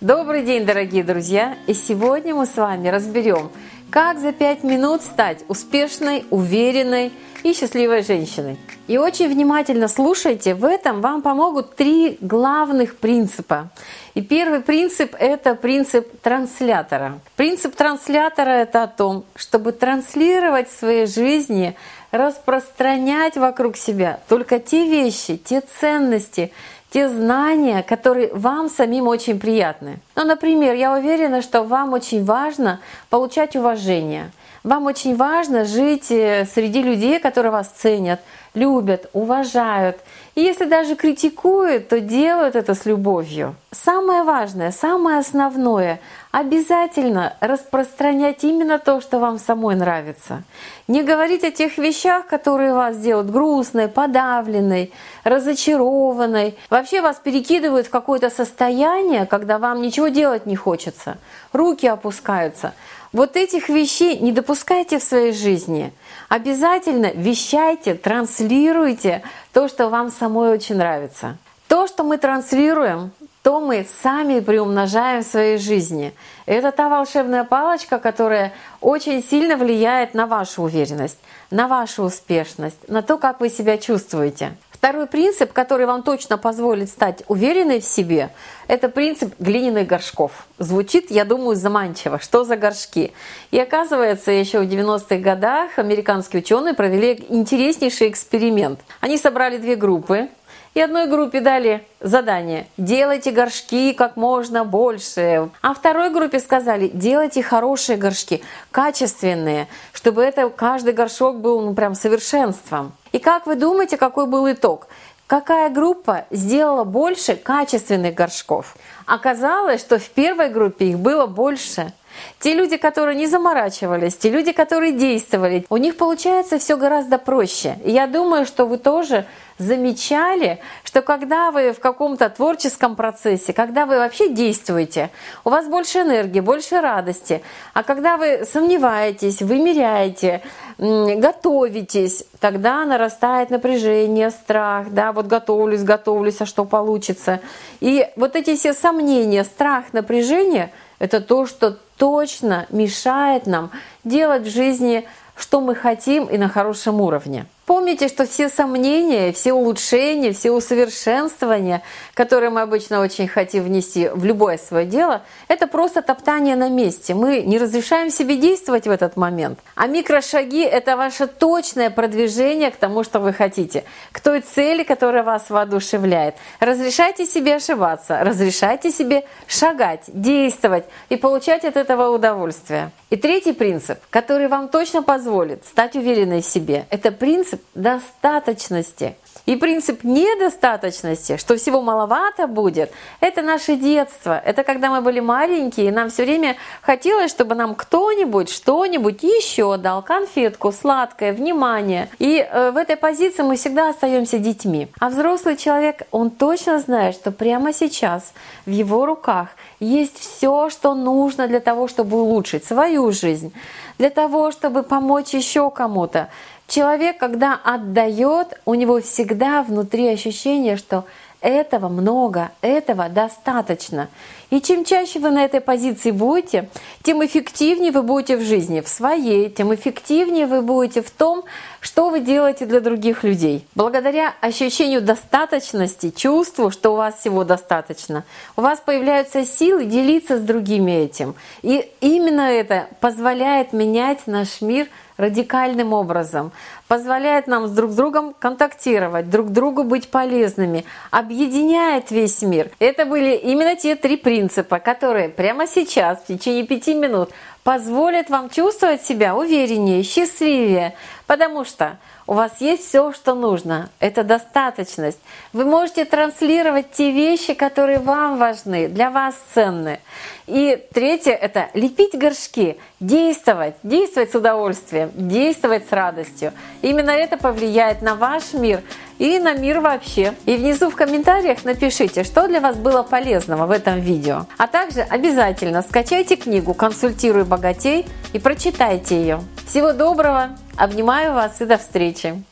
Добрый день, дорогие друзья! И сегодня мы с вами разберем, как за 5 минут стать успешной, уверенной и счастливой женщиной. И очень внимательно слушайте, в этом вам помогут три главных принципа. И первый принцип – это принцип транслятора. Принцип транслятора – это о том, чтобы транслировать в своей жизни, распространять вокруг себя только те вещи, те ценности, те знания, которые вам самим очень приятны. Ну, например, я уверена, что вам очень важно получать уважение. Вам очень важно жить э, среди людей, которые вас ценят, любят, уважают. И если даже критикуют, то делают это с любовью. Самое важное, самое основное – обязательно распространять именно то, что вам самой нравится. Не говорить о тех вещах, которые вас делают грустной, подавленной, разочарованной. Вообще вас перекидывают в какое-то состояние, когда вам ничего делать не хочется, руки опускаются. Вот этих вещей не допускайте в своей жизни. Обязательно вещайте, транслируйте то, что вам самой очень нравится. То, что мы транслируем, то мы сами приумножаем в своей жизни. Это та волшебная палочка, которая очень сильно влияет на вашу уверенность, на вашу успешность, на то, как вы себя чувствуете. Второй принцип, который вам точно позволит стать уверенной в себе, это принцип глиняных горшков. Звучит, я думаю, заманчиво. Что за горшки? И оказывается, еще в 90-х годах американские ученые провели интереснейший эксперимент. Они собрали две группы, и одной группе дали задание «делайте горшки как можно больше». А второй группе сказали «делайте хорошие горшки, качественные, чтобы это каждый горшок был ну, прям совершенством». И как вы думаете, какой был итог? Какая группа сделала больше качественных горшков? Оказалось, что в первой группе их было больше. Те люди, которые не заморачивались, те люди, которые действовали, у них получается все гораздо проще. И я думаю, что вы тоже замечали, что когда вы в каком-то творческом процессе, когда вы вообще действуете, у вас больше энергии, больше радости. А когда вы сомневаетесь, вымеряете, готовитесь, тогда нарастает напряжение, страх, да, вот готовлюсь, готовлюсь, а что получится. И вот эти все сомнения, страх, напряжение – это то, что точно мешает нам делать в жизни, что мы хотим и на хорошем уровне. Помните, что все сомнения, все улучшения, все усовершенствования, которые мы обычно очень хотим внести в любое свое дело, это просто топтание на месте. Мы не разрешаем себе действовать в этот момент. А микрошаги – это ваше точное продвижение к тому, что вы хотите, к той цели, которая вас воодушевляет. Разрешайте себе ошибаться, разрешайте себе шагать, действовать и получать от этого удовольствие. И третий принцип, который вам точно позволит стать уверенной в себе, это принцип достаточности. И принцип недостаточности, что всего маловато будет, это наше детство. Это когда мы были маленькие, и нам все время хотелось, чтобы нам кто-нибудь что-нибудь еще дал, конфетку, сладкое, внимание. И э, в этой позиции мы всегда остаемся детьми. А взрослый человек, он точно знает, что прямо сейчас в его руках есть все, что нужно для того, чтобы улучшить свою жизнь, для того, чтобы помочь еще кому-то. Человек, когда отдает, у него всегда внутри ощущение, что этого много, этого достаточно. И чем чаще вы на этой позиции будете, тем эффективнее вы будете в жизни, в своей, тем эффективнее вы будете в том, что вы делаете для других людей. Благодаря ощущению достаточности, чувству, что у вас всего достаточно, у вас появляются силы делиться с другими этим. И именно это позволяет менять наш мир радикальным образом, позволяет нам с друг другом контактировать, друг другу быть полезными, объединяет весь мир. Это были именно те три принципа, которые прямо сейчас, в течение пяти минут, позволят вам чувствовать себя увереннее, счастливее, потому что у вас есть все, что нужно. Это достаточность. Вы можете транслировать те вещи, которые вам важны, для вас ценны. И третье – это лепить горшки, действовать, действовать с удовольствием, действовать с радостью. Именно это повлияет на ваш мир и на мир вообще. И внизу в комментариях напишите, что для вас было полезного в этом видео. А также обязательно скачайте книгу «Консультируй богатей» и прочитайте ее. Всего доброго! Обнимаю вас и до встречи!